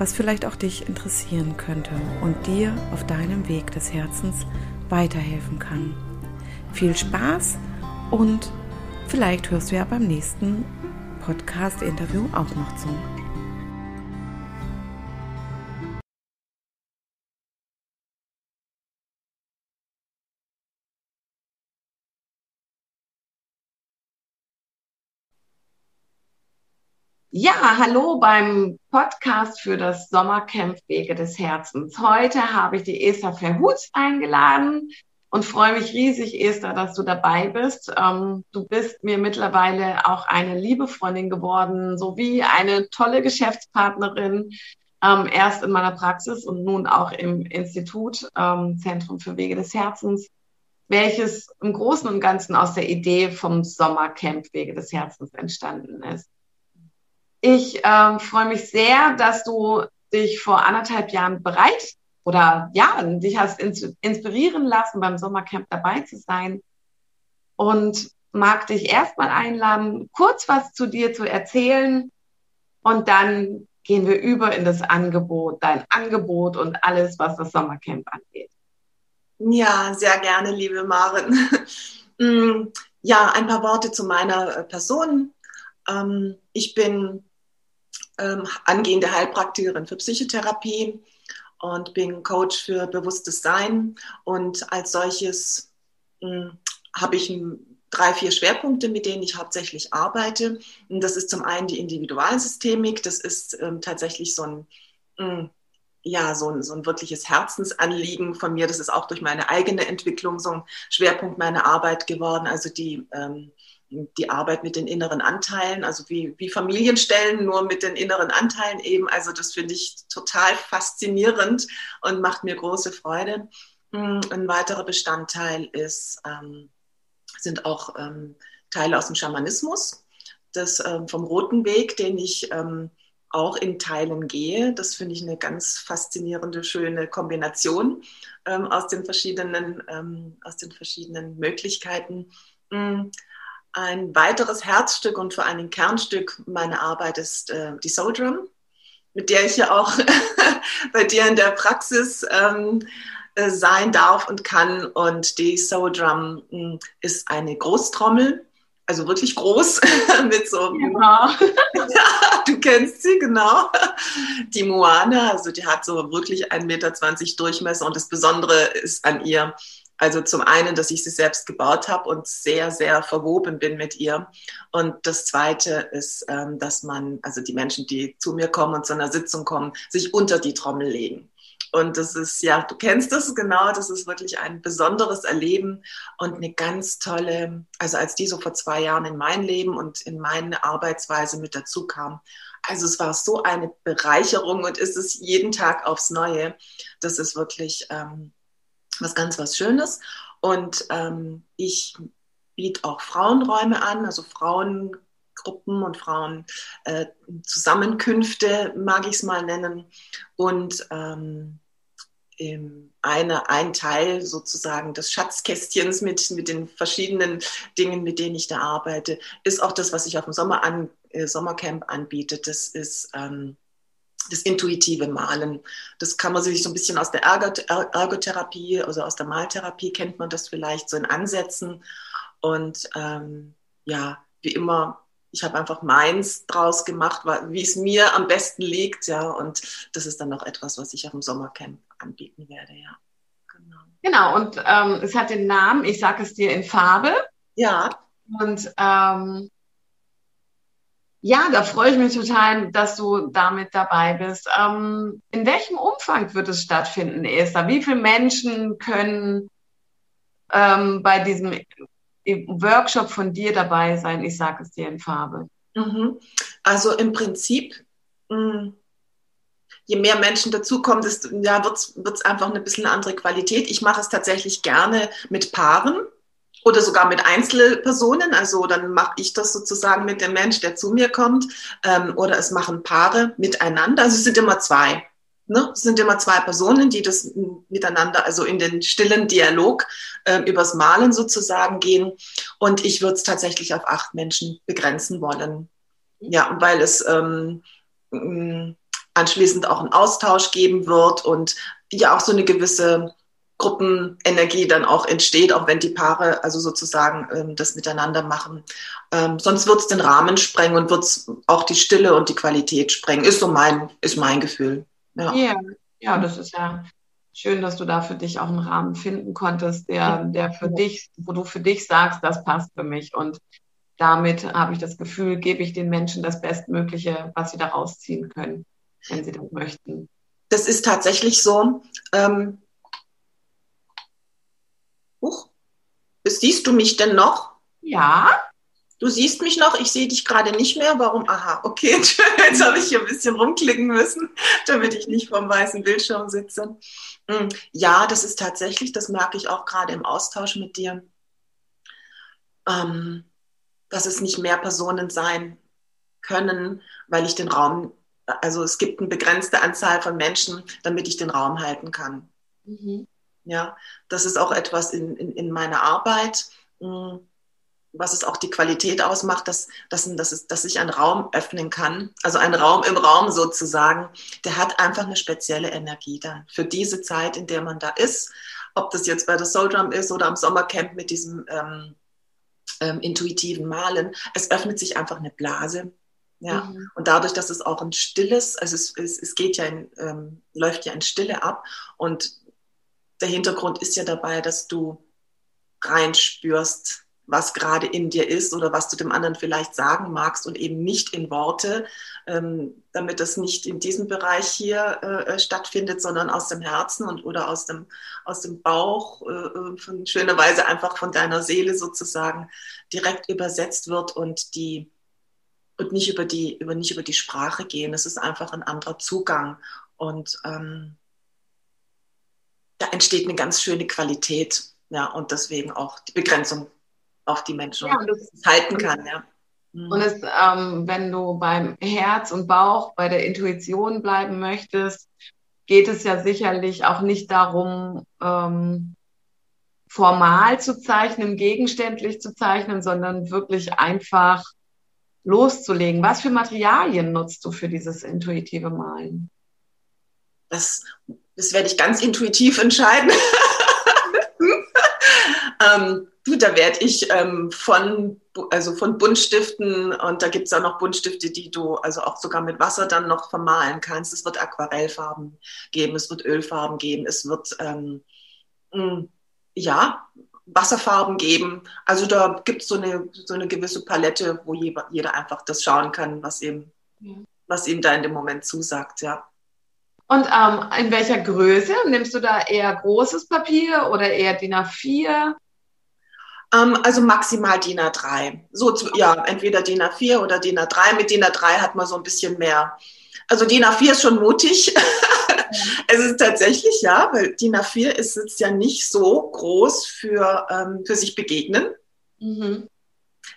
was vielleicht auch dich interessieren könnte und dir auf deinem Weg des Herzens weiterhelfen kann. Viel Spaß und vielleicht hörst du ja beim nächsten Podcast-Interview auch noch zu. Ja, hallo beim Podcast für das Sommercamp Wege des Herzens. Heute habe ich die Esther Verhutz eingeladen und freue mich riesig, Esther, dass du dabei bist. Ähm, du bist mir mittlerweile auch eine liebe Freundin geworden, sowie eine tolle Geschäftspartnerin, ähm, erst in meiner Praxis und nun auch im Institut ähm, Zentrum für Wege des Herzens, welches im Großen und Ganzen aus der Idee vom Sommercamp Wege des Herzens entstanden ist. Ich ähm, freue mich sehr, dass du dich vor anderthalb Jahren bereit oder ja, dich hast inspirieren lassen, beim Sommercamp dabei zu sein. Und mag dich erstmal einladen, kurz was zu dir zu erzählen. Und dann gehen wir über in das Angebot, dein Angebot und alles, was das Sommercamp angeht. Ja, sehr gerne, liebe Maren. Mm, ja, ein paar Worte zu meiner äh, Person. Ähm, ich bin ähm, angehende Heilpraktikerin für Psychotherapie und bin Coach für bewusstes Sein. Und als solches hm, habe ich drei, vier Schwerpunkte, mit denen ich hauptsächlich arbeite. Und das ist zum einen die Individualsystemik. Das ist ähm, tatsächlich so ein, hm, ja, so ein, so ein wirkliches Herzensanliegen von mir. Das ist auch durch meine eigene Entwicklung so ein Schwerpunkt meiner Arbeit geworden. Also die ähm, die Arbeit mit den inneren Anteilen, also wie, wie Familienstellen, nur mit den inneren Anteilen eben. Also das finde ich total faszinierend und macht mir große Freude. Hm, ein weiterer Bestandteil ist, ähm, sind auch ähm, Teile aus dem Schamanismus, das ähm, vom Roten Weg, den ich ähm, auch in Teilen gehe. Das finde ich eine ganz faszinierende, schöne Kombination ähm, aus den verschiedenen, ähm, aus den verschiedenen Möglichkeiten. Hm, ein weiteres Herzstück und vor allem Kernstück meiner Arbeit ist äh, die Soul Drum, mit der ich ja auch bei dir in der Praxis ähm, äh, sein darf und kann. Und die Soul Drum mh, hm, ist eine Großtrommel, also wirklich groß, mit so. Genau. ja, du kennst sie, genau. Die Moana, also die hat so wirklich 1,20 Meter Durchmesser und das Besondere ist an ihr, also zum einen, dass ich sie selbst gebaut habe und sehr, sehr verwoben bin mit ihr. Und das Zweite ist, ähm, dass man, also die Menschen, die zu mir kommen und zu einer Sitzung kommen, sich unter die Trommel legen. Und das ist, ja, du kennst das genau, das ist wirklich ein besonderes Erleben und eine ganz tolle, also als die so vor zwei Jahren in mein Leben und in meine Arbeitsweise mit dazu kam, also es war so eine Bereicherung und ist es jeden Tag aufs Neue. Das ist wirklich, ähm, was ganz was Schönes. Und ähm, ich biete auch Frauenräume an, also Frauengruppen und Frauenzusammenkünfte, äh, mag ich es mal nennen. Und ähm, eine, ein Teil sozusagen des Schatzkästchens mit, mit den verschiedenen Dingen, mit denen ich da arbeite, ist auch das, was ich auf dem Sommer an, äh, Sommercamp anbiete. Das ist ähm, das intuitive Malen. Das kann man sich so ein bisschen aus der Ergotherapie, also aus der Maltherapie kennt man das vielleicht so in Ansätzen. Und ähm, ja, wie immer, ich habe einfach meins draus gemacht, wie es mir am besten liegt, ja. Und das ist dann noch etwas, was ich auch im Sommercamp anbieten werde, ja. Genau. Genau, und ähm, es hat den Namen, ich sage es dir in Farbe. Ja. Und ähm, Ja, da freue ich mich total, dass du damit dabei bist. Ähm, in welchem Umfang wird es stattfinden, Esther? Wie viele Menschen können ähm, bei diesem Workshop von dir dabei sein? Ich sage es dir in Farbe. Mhm. Also im Prinzip, mh, hm, je mehr Menschen dazukommen, ja, wird es einfach eine bisschen andere Qualität. Ich mache es tatsächlich gerne mit Paaren oder sogar mit Einzelpersonen. Also dann mache ich das sozusagen mit dem Mensch, der zu mir kommt. Ähm, oder es machen Paare miteinander. Also es sind immer zwei. Ne? Es sind immer zwei Personen, die das miteinander, also in den stillen Dialog äh, übers Malen sozusagen gehen. Und ich würde es tatsächlich auf acht Menschen begrenzen wollen. Ja, weil es ähm, anschließend auch einen Austausch geben wird und ja auch so eine gewisse Gruppenenergie dann auch entsteht, auch wenn die Paare also sozusagen ähm, das miteinander machen. Ähm, sonst wird es den Rahmen sprengen und wird es auch die Stille und die Qualität sprengen. Ist so mein, ist mein Gefühl. Ja. Yeah. ja, das ist ja schön, dass du da für dich auch einen Rahmen finden konntest, der, der für dich, wo du für dich sagst, das passt für mich. Und damit habe ich das Gefühl, gebe ich den Menschen das Bestmögliche, was sie da rausziehen können, wenn sie das möchten. Das ist tatsächlich so. Ähm, Huch, siehst du mich denn noch? Ja. Du siehst mich noch, ich sehe dich gerade nicht mehr. Warum? Aha, okay, jetzt habe ich hier ein bisschen rumklicken müssen, damit ich nicht vor dem weißen Bildschirm sitze. Hm, ja, das ist tatsächlich, das merke ich auch gerade im Austausch mit dir, ähm, dass es nicht mehr Personen sein können, weil ich den Raum, also es gibt eine begrenzte Anzahl von Menschen, damit ich den Raum halten kann. Mhm. Ja, das ist auch etwas in, in, in meiner Arbeit, hm, was es auch die Qualität ausmacht, dass, dass, dass, es, dass ich einen Raum öffnen kann. Also ein Raum im Raum sozusagen, der hat einfach eine spezielle Energie dann für diese Zeit, in der man da ist. Ob das jetzt bei der Soul Drum ist oder am Sommercamp mit diesem ähm, ähm, intuitiven Malen. Es öffnet sich einfach eine Blase. Ja, mhm. und dadurch, dass es auch ein stilles, also es, es, es geht ja in, ähm, läuft ja in Stille ab und der Hintergrund ist ja dabei, dass du reinspürst, was gerade in dir ist oder was du dem anderen vielleicht sagen magst und eben nicht in Worte, ähm, damit das nicht in diesem Bereich hier äh, stattfindet, sondern aus dem Herzen und oder aus dem, aus dem Bauch, äh, äh von schöner Weise einfach von deiner Seele sozusagen direkt übersetzt wird und die und nicht über die, über, nicht über die Sprache gehen. Es ist einfach ein anderer Zugang. Und ähm, da entsteht eine ganz schöne Qualität. Ja, und deswegen auch die Begrenzung auf die Menschen ja, halten kann. Ja. Mhm. Und es, ähm, wenn du beim Herz und Bauch, bei der Intuition bleiben möchtest, geht es ja sicherlich auch nicht darum, ähm, formal zu zeichnen, gegenständlich zu zeichnen, sondern wirklich einfach loszulegen. Was für Materialien nutzt du für dieses intuitive Malen? Das das werde ich ganz intuitiv entscheiden. ähm, da werde ich ähm, von, also von Buntstiften und da gibt es auch noch Buntstifte, die du also auch sogar mit Wasser dann noch vermalen kannst. Es wird Aquarellfarben geben, es wird Ölfarben geben, es wird ähm, hm, ja, Wasserfarben geben. Also da gibt so es eine, so eine gewisse Palette, wo jeder einfach das schauen kann, was ihm, was ihm da in dem Moment zusagt, ja. Und ähm, in welcher Größe? Nimmst du da eher großes Papier oder eher DIN A4? Ähm, also maximal DIN A3. So, ja, entweder DIN A4 oder DIN A3. Mit DIN A3 hat man so ein bisschen mehr. Also DIN A4 ist schon mutig. es ist tatsächlich, ja, weil DIN A4 ist jetzt ja nicht so groß für, ähm, für sich begegnen. Mhm.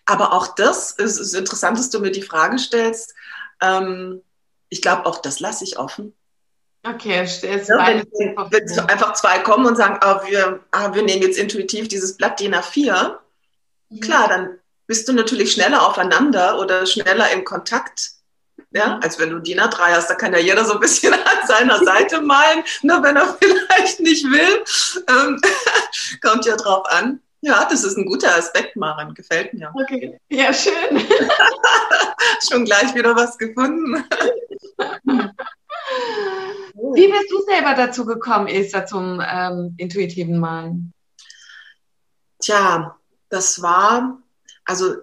Aber auch das ist, ist interessant, dass du mir die Frage stellst. Ähm, ich glaube, auch das lasse ich offen. Okay, stellst ja, wenn, wenn einfach zwei kommen und sagen, ah, wir, ah, wir nehmen jetzt intuitiv dieses Blatt DIN A4, mhm. klar, dann bist du natürlich schneller aufeinander oder schneller im Kontakt, ja, mhm. als wenn du DIN A3 hast. Da kann ja jeder so ein bisschen an seiner Seite malen, nur wenn er vielleicht nicht will. Ähm, kommt ja drauf an. Ja, das ist ein guter Aspekt, Maren. Gefällt mir. Okay, ja, schön. Schon gleich wieder was gefunden. Wie bist du selber dazu gekommen, Esther, zum ähm, intuitiven Malen? Tja, das war, also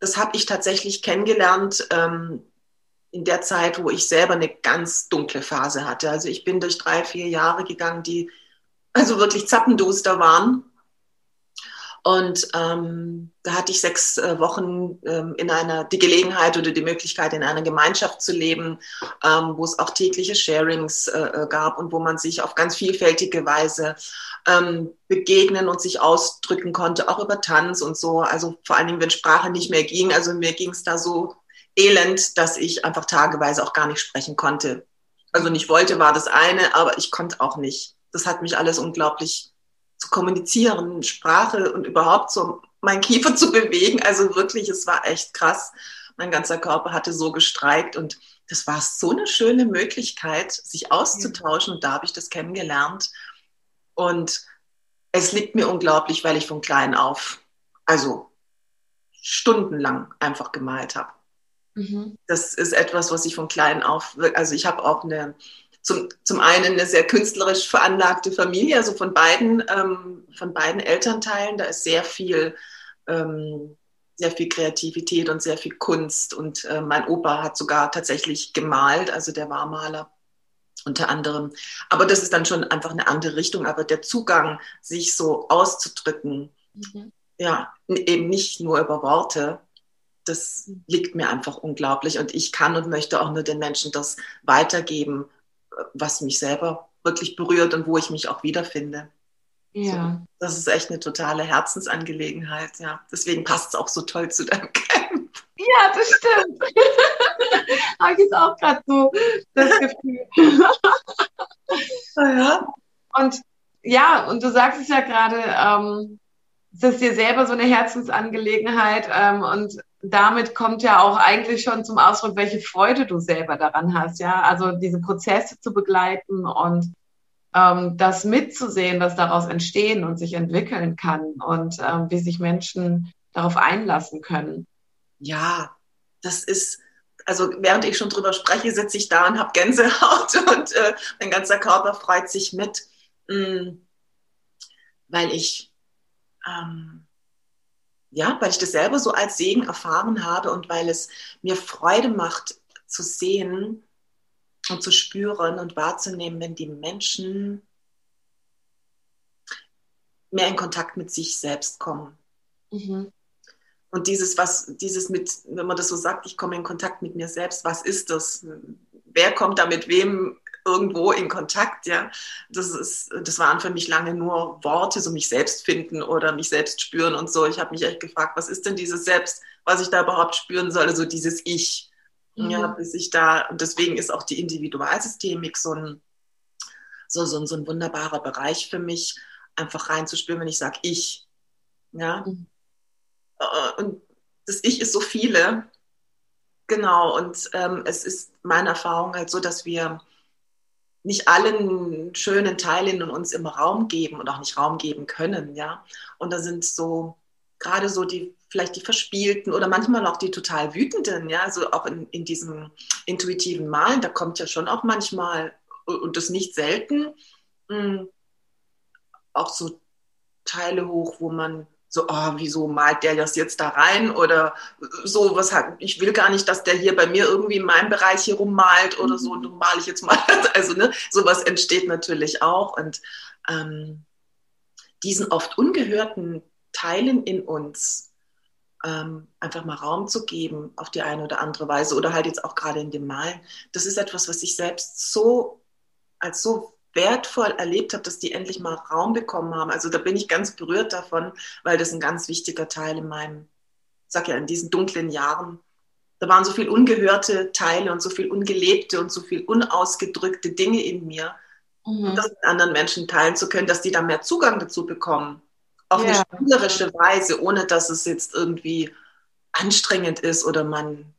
das habe ich tatsächlich kennengelernt ähm, in der Zeit, wo ich selber eine ganz dunkle Phase hatte. Also ich bin durch drei, vier Jahre gegangen, die also wirklich zappenduster waren. Und ähm, da hatte ich sechs äh, Wochen ähm, in einer, die Gelegenheit oder die Möglichkeit, in einer Gemeinschaft zu leben, ähm, wo es auch tägliche Sharings äh, äh, gab und wo man sich auf ganz vielfältige Weise ähm, begegnen und sich ausdrücken konnte, auch über Tanz und so. Also vor allen Dingen, wenn Sprache nicht mehr ging. Also mir ging es da so elend, dass ich einfach tageweise auch gar nicht sprechen konnte. Also nicht wollte, war das eine, aber ich konnte auch nicht. Das hat mich alles unglaublich zu kommunizieren, Sprache und überhaupt so mein Kiefer zu bewegen. Also wirklich, es war echt krass. Mein ganzer Körper hatte so gestreikt und das war so eine schöne Möglichkeit, sich auszutauschen und da habe ich das kennengelernt. Und es liegt mir unglaublich, weil ich von klein auf, also stundenlang einfach gemalt habe. Mhm. Das ist etwas, was ich von klein auf, also ich habe auch eine zum, zum einen eine sehr künstlerisch veranlagte Familie, also von beiden, ähm, von beiden Elternteilen. Da ist sehr viel, ähm, sehr viel Kreativität und sehr viel Kunst. Und äh, mein Opa hat sogar tatsächlich gemalt, also der war Maler unter anderem. Aber das ist dann schon einfach eine andere Richtung. Aber der Zugang, sich so auszudrücken, mhm. ja, eben nicht nur über Worte, das liegt mir einfach unglaublich. Und ich kann und möchte auch nur den Menschen das weitergeben, was mich selber wirklich berührt und wo ich mich auch wiederfinde. Ja. So, das ist echt eine totale Herzensangelegenheit, ja. Deswegen passt es auch so toll zu deinem Camp. Ja, das stimmt. Habe ich jetzt auch gerade so das Gefühl. ja. Und ja, und du sagst es ja gerade, ähm, es ist dir selber so eine Herzensangelegenheit ähm, und damit kommt ja auch eigentlich schon zum Ausdruck, welche Freude du selber daran hast, ja. Also diese Prozesse zu begleiten und ähm, das mitzusehen, was daraus entstehen und sich entwickeln kann und ähm, wie sich Menschen darauf einlassen können. Ja, das ist, also während ich schon drüber spreche, sitze ich da und habe Gänsehaut und äh, mein ganzer Körper freut sich mit, mh, mm, weil ich ähm, ja, weil ich das selber so als Segen erfahren habe und weil es mir Freude macht zu sehen und zu spüren und wahrzunehmen, wenn die Menschen mehr in Kontakt mit sich selbst kommen. Mhm. Und dieses, was, dieses mit, wenn man das so sagt, ich komme in Kontakt mit mir selbst, was ist das? Wer kommt da mit wem irgendwo in Kontakt, ja. Das ist, das waren für mich lange nur Worte, so mich selbst finden oder mich selbst spüren und so. Ich habe mich echt gefragt, was ist denn dieses Selbst, was ich da überhaupt spüren soll, also dieses Ich. Mhm. Ja, bis ich da, und deswegen ist auch die Individualsystemik so ein, so, so, so ein wunderbarer Bereich für mich, einfach reinzuspüren, wenn ich sage Ich. Ja. Mhm. Äh, und das Ich ist so viele. Genau, und ähm, es ist meine Erfahrung halt so, dass wir nicht allen schönen Teilen in uns immer Raum geben und auch nicht Raum geben können, ja. Und da sind so gerade so die vielleicht die verspielten oder manchmal auch die total wütenden, ja, also auch in, in diesem intuitiven Malen, da kommt ja schon auch manchmal und das nicht selten mh, hm, auch so Teile hoch, wo man so, oh, wieso malt der das jetzt da rein? Oder so, was hat, ich will gar nicht, dass der hier bei mir irgendwie in meinem Bereich hier rummalt oder so, du male ich jetzt mal. Also, ne, sowas entsteht natürlich auch. Und ähm, diesen oft ungehörten Teilen in uns ähm, einfach mal Raum zu geben auf die eine oder andere Weise oder halt jetzt auch gerade in dem Malen, das ist etwas, was ich selbst so als so wertvoll erlebt habe, dass die endlich mal Raum bekommen haben. Also da bin ich ganz berührt davon, weil das ein ganz wichtiger Teil in meinem, sag ja, in diesen dunklen Jahren. Da waren so viel ungehörte Teile und so viel ungelebte und so viel unausgedrückte Dinge in mir. Mhm. Und das mit anderen Menschen teilen zu können, dass die da mehr Zugang dazu bekommen. Auf ja. eine spielerische Weise, ohne dass es jetzt irgendwie anstrengend ist oder man.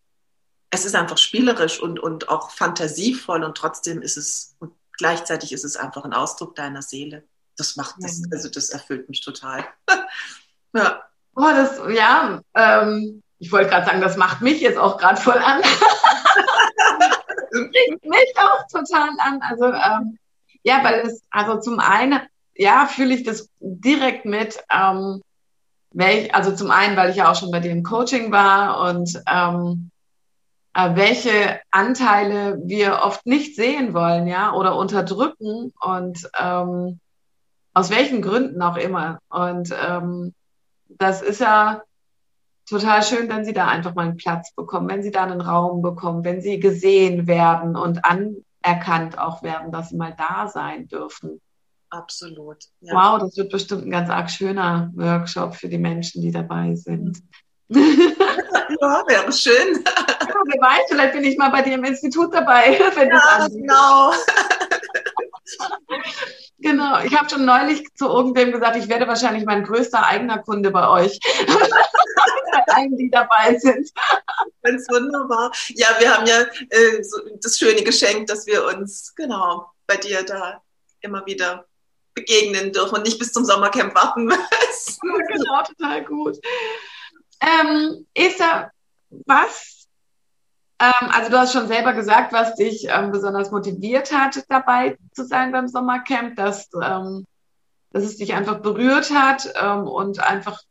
Es ist einfach spielerisch und, und auch fantasievoll und trotzdem ist es, und gleichzeitig ist es einfach ein Ausdruck deiner Seele. Das macht das, also das erfüllt mich total. ja. Oh, das, ja, ähm, ich wollte gerade sagen, das macht mich jetzt auch gerade voll an. Bringt mich auch total an. Also, ähm, ja, weil es, also zum einen, ja, fühle ich das direkt mit, ähm, welch, also zum einen, weil ich ja auch schon bei dir im Coaching war und ähm, äh, welche Anteile wir oft nicht sehen wollen, ja, oder unterdrücken und ähm, aus welchen Gründen auch immer. Und ähm, das ist ja total schön, wenn sie da einfach mal einen Platz bekommen, wenn sie da einen Raum bekommen, wenn sie gesehen werden und anerkannt auch werden, dass sie mal da sein dürfen. Absolut. Ja. Wow, das wird bestimmt ein ganz arg schöner Workshop für die Menschen, die dabei sind. Ja, wäre schön. Wer weiß, vielleicht bin ich mal bei dir im Institut dabei. Wenn ja, genau. Genau, ich habe schon neulich zu irgendwem gesagt, ich werde wahrscheinlich mein größter eigener Kunde bei euch, allen, die dabei sind. Ganz wunderbar. Ja, wir haben ja äh, so das schöne Geschenk, dass wir uns genau bei dir da immer wieder begegnen dürfen und nicht bis zum Sommercamp warten müssen. genau, total gut. Ähm, Esther, was ähm, also du hast schon selber gesagt, was dich ähm, besonders motiviert hat, dabei zu sein beim Sommercamp, dass, ähm, dass es dich einfach berührt hat ähm, und einfach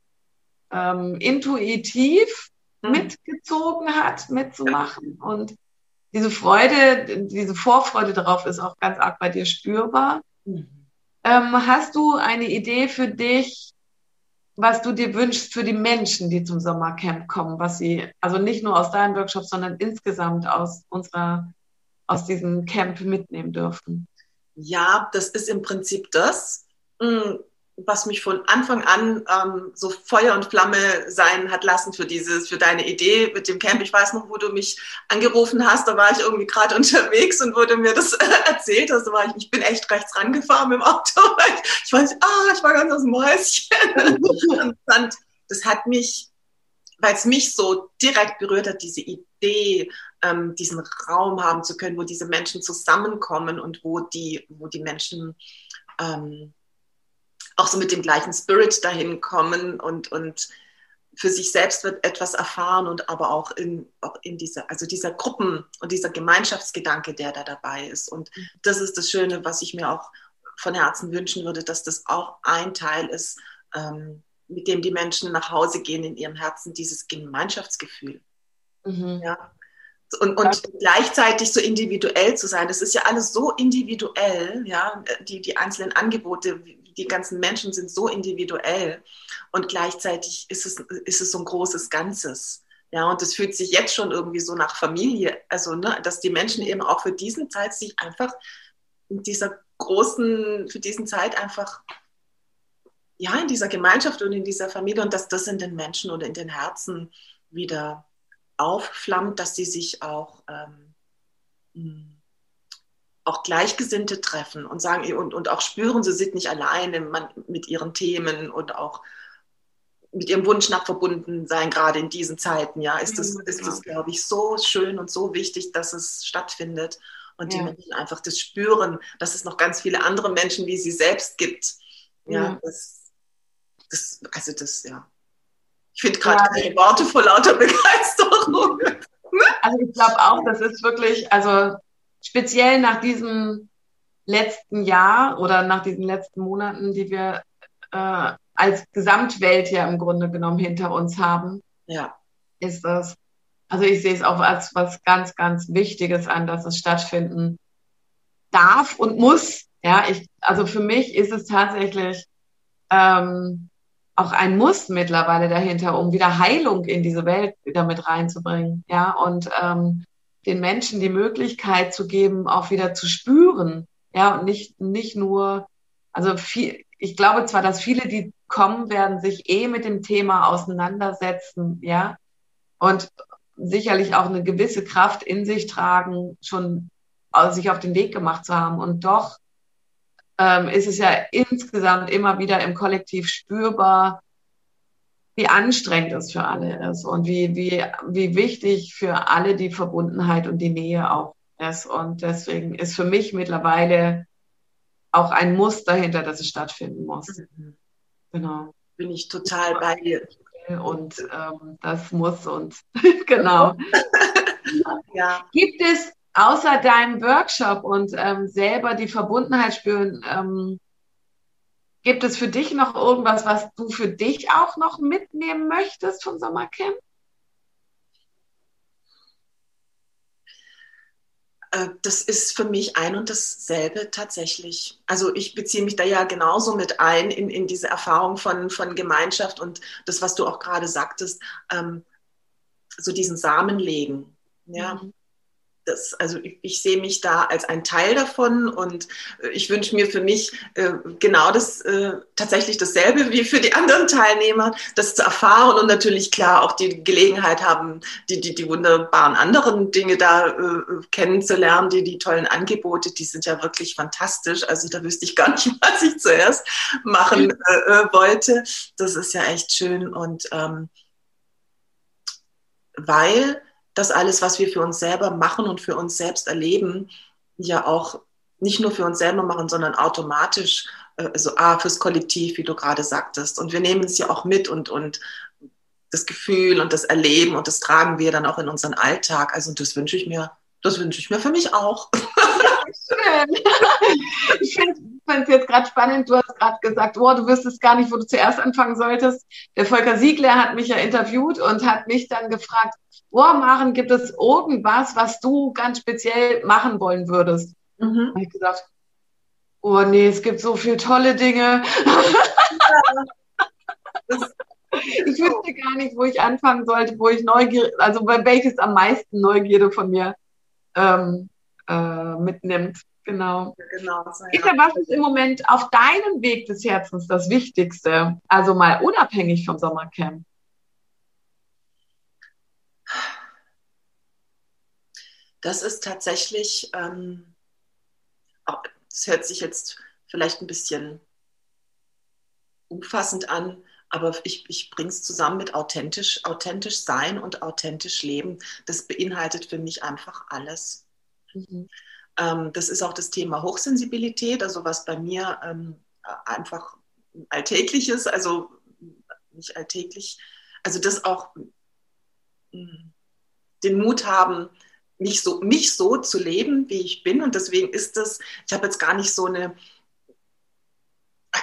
ähm, intuitiv mhm. mitgezogen hat, mitzumachen. Und diese Freude, diese Vorfreude darauf ist auch ganz arg bei dir spürbar. Mhm. Ähm, hast du eine Idee für dich, was du dir wünschst für die Menschen, die zum Sommercamp kommen, was sie, also nicht nur aus deinen Workshops, sondern insgesamt aus unserer, aus diesem Camp mitnehmen dürfen? Ja, das ist im Prinzip das. Was mich von Anfang an ähm, so Feuer und Flamme sein hat lassen für dieses, für deine Idee mit dem Camp. Ich weiß noch, wo du mich angerufen hast, da war ich irgendwie gerade unterwegs und wurde mir das erzählt hast. Da war ich, ich bin echt rechts rangefahren mit dem Auto. Ich weiß, ah, ich war ganz aus dem Häuschen. und das hat mich, weil es mich so direkt berührt hat, diese Idee, ähm, diesen Raum haben zu können, wo diese Menschen zusammenkommen und wo die, wo die Menschen ähm, auch so mit dem gleichen Spirit dahin kommen und, und für sich selbst wird etwas erfahren und aber auch in, auch in dieser, also dieser Gruppen- und dieser Gemeinschaftsgedanke, der da dabei ist. Und das ist das Schöne, was ich mir auch von Herzen wünschen würde, dass das auch ein Teil ist, ähm, mit dem die Menschen nach Hause gehen in ihrem Herzen, dieses Gemeinschaftsgefühl. Mhm. Ja. Und, und gleichzeitig so individuell zu sein, das ist ja alles so individuell, ja, die, die einzelnen Angebote, die ganzen Menschen sind so individuell und gleichzeitig ist es, ist es so ein großes Ganzes. Ja, und es fühlt sich jetzt schon irgendwie so nach Familie, also, ne, dass die Menschen eben auch für diesen Zeit sich einfach in dieser großen, für diesen Zeit einfach, ja, in dieser Gemeinschaft und in dieser Familie und dass das in den Menschen oder in den Herzen wieder aufflammt, dass sie sich auch ähm, hm, auch Gleichgesinnte treffen und sagen und, und auch spüren, sie sind nicht alleine man, mit ihren Themen und auch mit ihrem Wunsch nach verbunden sein, gerade in diesen Zeiten, ja, ist das, ist das, glaube ich, so schön und so wichtig, dass es stattfindet und ja. die Menschen einfach das spüren, dass es noch ganz viele andere Menschen wie sie selbst gibt. Ja, ja. Das, das, also das, ja. Ich finde gerade ja. keine Worte vor lauter Begeisterung. Also ich glaube auch, das ist wirklich, also speziell nach diesem letzten Jahr oder nach diesen letzten Monaten, die wir äh, als Gesamtwelt ja im Grunde genommen hinter uns haben, ja. ist das, also ich sehe es auch als was ganz, ganz Wichtiges an, dass es stattfinden darf und muss. Ja, ich, also für mich ist es tatsächlich ähm, auch ein Muss mittlerweile dahinter, um wieder Heilung in diese Welt wieder mit reinzubringen. Ja, und ähm, den Menschen die Möglichkeit zu geben, auch wieder zu spüren. Ja, und nicht, nicht nur, also viel, ich glaube zwar, dass viele, die kommen werden, sich eh mit dem Thema auseinandersetzen, ja, und sicherlich auch eine gewisse Kraft in sich tragen, schon sich auf den Weg gemacht zu haben. Und doch ähm, ist es ja insgesamt immer wieder im Kollektiv spürbar, wie anstrengend es für alle ist und wie, wie, wie wichtig für alle die Verbundenheit und die Nähe auch ist. Und deswegen ist für mich mittlerweile auch ein Muss dahinter, dass es stattfinden muss. Mhm. Genau. Bin ich total bei dir. Und ähm, das muss und genau. ja. Gibt es außer deinem Workshop und ähm, selber die Verbundenheit spüren, ähm, Gibt es für dich noch irgendwas, was du für dich auch noch mitnehmen möchtest von Sommercamp? Äh, das ist für mich ein und dasselbe tatsächlich. Also ich beziehe mich da ja genauso mit ein in, in diese Erfahrung von, von Gemeinschaft und das, was du auch gerade sagtest, ähm, so diesen Samen legen. Ja. Mhm das, also ich, ich, sehe mich da als ein Teil davon und äh, ich wünsche mir für mich äh, genau das, äh, tatsächlich dasselbe wie für die anderen Teilnehmer, das zu erfahren und natürlich klar auch die Gelegenheit haben, die, die, die wunderbaren anderen Dinge da äh, kennenzulernen, die, die tollen Angebote, die sind ja wirklich fantastisch. Also da wüsste ich gar nicht, was ich zuerst machen äh, äh, wollte. Das ist ja echt schön und ähm, weil das alles, was wir für uns selber machen und für uns selbst erleben, ja auch nicht nur für uns selber machen, sondern automatisch, also A, fürs Kollektiv, wie du gerade sagtest. Und wir nehmen es ja auch mit und, und das Gefühl und das Erleben und das tragen wir dann auch in unseren Alltag. Also das wünsche ich mir, das wünsche ich mir für mich auch. Schön. Ich finde es jetzt gerade spannend. Du hast gerade gesagt, oh, du wüsstest gar nicht, wo du zuerst anfangen solltest. Der Volker Siegler hat mich ja interviewt und hat mich dann gefragt, oh, Maren, gibt es irgendwas, was du ganz speziell machen wollen würdest? Mhm. habe ich gesagt, oh nee, es gibt so viele tolle Dinge. ich wüsste gar nicht, wo ich anfangen sollte, wo ich neugierig, also welches am meisten Neugierde von mir ähm, äh, mitnimmt. Genau. genau so, ja. was ist im Moment auf deinem Weg des Herzens das Wichtigste? Also mal unabhängig vom Sommercamp. Das ist tatsächlich, ähm, das hört sich jetzt vielleicht ein bisschen umfassend an, aber ich, ich bringe es zusammen mit authentisch, authentisch sein und authentisch leben. Das beinhaltet für mich einfach alles. Mhm. Ähm, das ist auch das Thema Hochsensibilität, also was bei mir ähm, einfach alltäglich ist, also nicht alltäglich, also das auch mm, den Mut haben, mich so, mich so zu leben, wie ich bin. Und deswegen ist das, ich habe jetzt gar nicht so eine,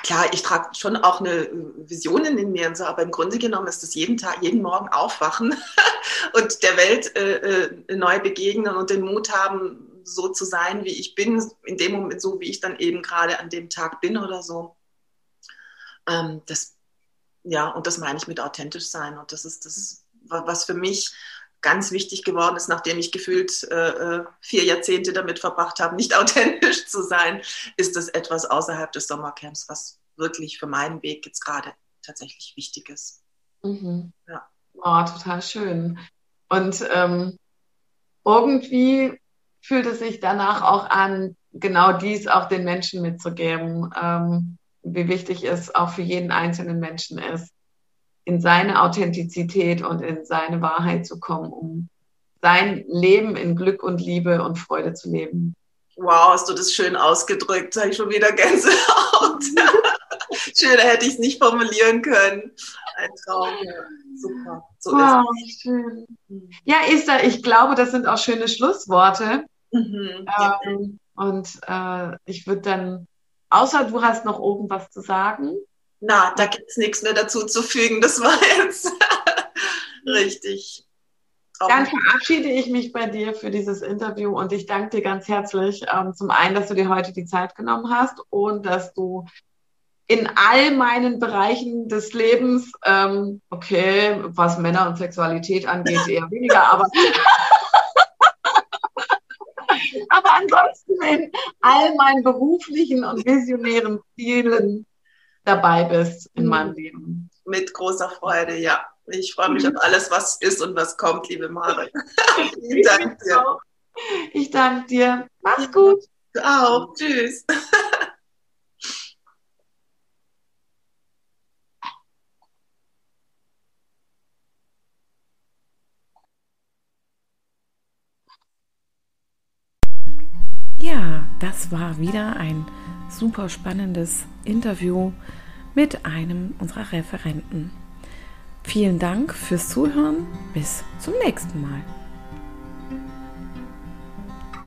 klar, ich trage schon auch eine Vision in mir und so, aber im Grunde genommen ist das jeden Tag, jeden Morgen aufwachen und der Welt äh, äh, neu begegnen und den Mut haben, so zu sein, wie ich bin, in dem Moment so, wie ich dann eben gerade an dem Tag bin oder so. Ähm, das, ja, und das meine ich mit authentisch sein. Und das ist das, was für mich ganz wichtig geworden ist, nachdem ich gefühlt äh, äh vier Jahrzehnte damit verbracht habe, nicht authentisch zu sein, ist das etwas außerhalb des Sommercamps, was wirklich für meinen Weg jetzt gerade tatsächlich wichtig ist. Mhm. Ja. Oh, total schön. Und ähm, irgendwie fühlt es sich danach auch an, genau dies auch den Menschen mitzugeben, ähm, wie wichtig es auch für jeden einzelnen Menschen ist, in seine Authentizität und in seine Wahrheit zu kommen, um sein Leben in Glück und Liebe und Freude zu leben. Wow, hast du das schön ausgedrückt. Da habe ich schon wieder Gänsehaut. Schöner hätte ich es nicht formulieren können. Ein Traum. Super. So wow, schön. Ja, Esther, ich glaube, das sind auch schöne Schlussworte. Mhm, ähm, und äh, ich würde dann, außer du hast noch irgendwas zu sagen. Na, da gibt es nichts mehr dazu zu fügen. Das war jetzt richtig. Dann verabschiede ich mich bei dir für dieses Interview und ich danke dir ganz herzlich. Ähm, zum einen, dass du dir heute die Zeit genommen hast und dass du in all meinen Bereichen des Lebens, ähm, okay, was Männer und Sexualität angeht, eher weniger, aber aber ansonsten in all meinen beruflichen und visionären Zielen dabei bist in meinem mhm. Leben. Mit großer Freude, ja. Ich freue mich auf alles, was ist und was kommt, liebe Mare. ich danke dir. Ich danke dir. Mach's gut. Du auch. Tschüss. Ja, das war wieder ein super spannendes Interview mit einem unserer Referenten. Vielen Dank fürs Zuhören. Bis zum nächsten Mal.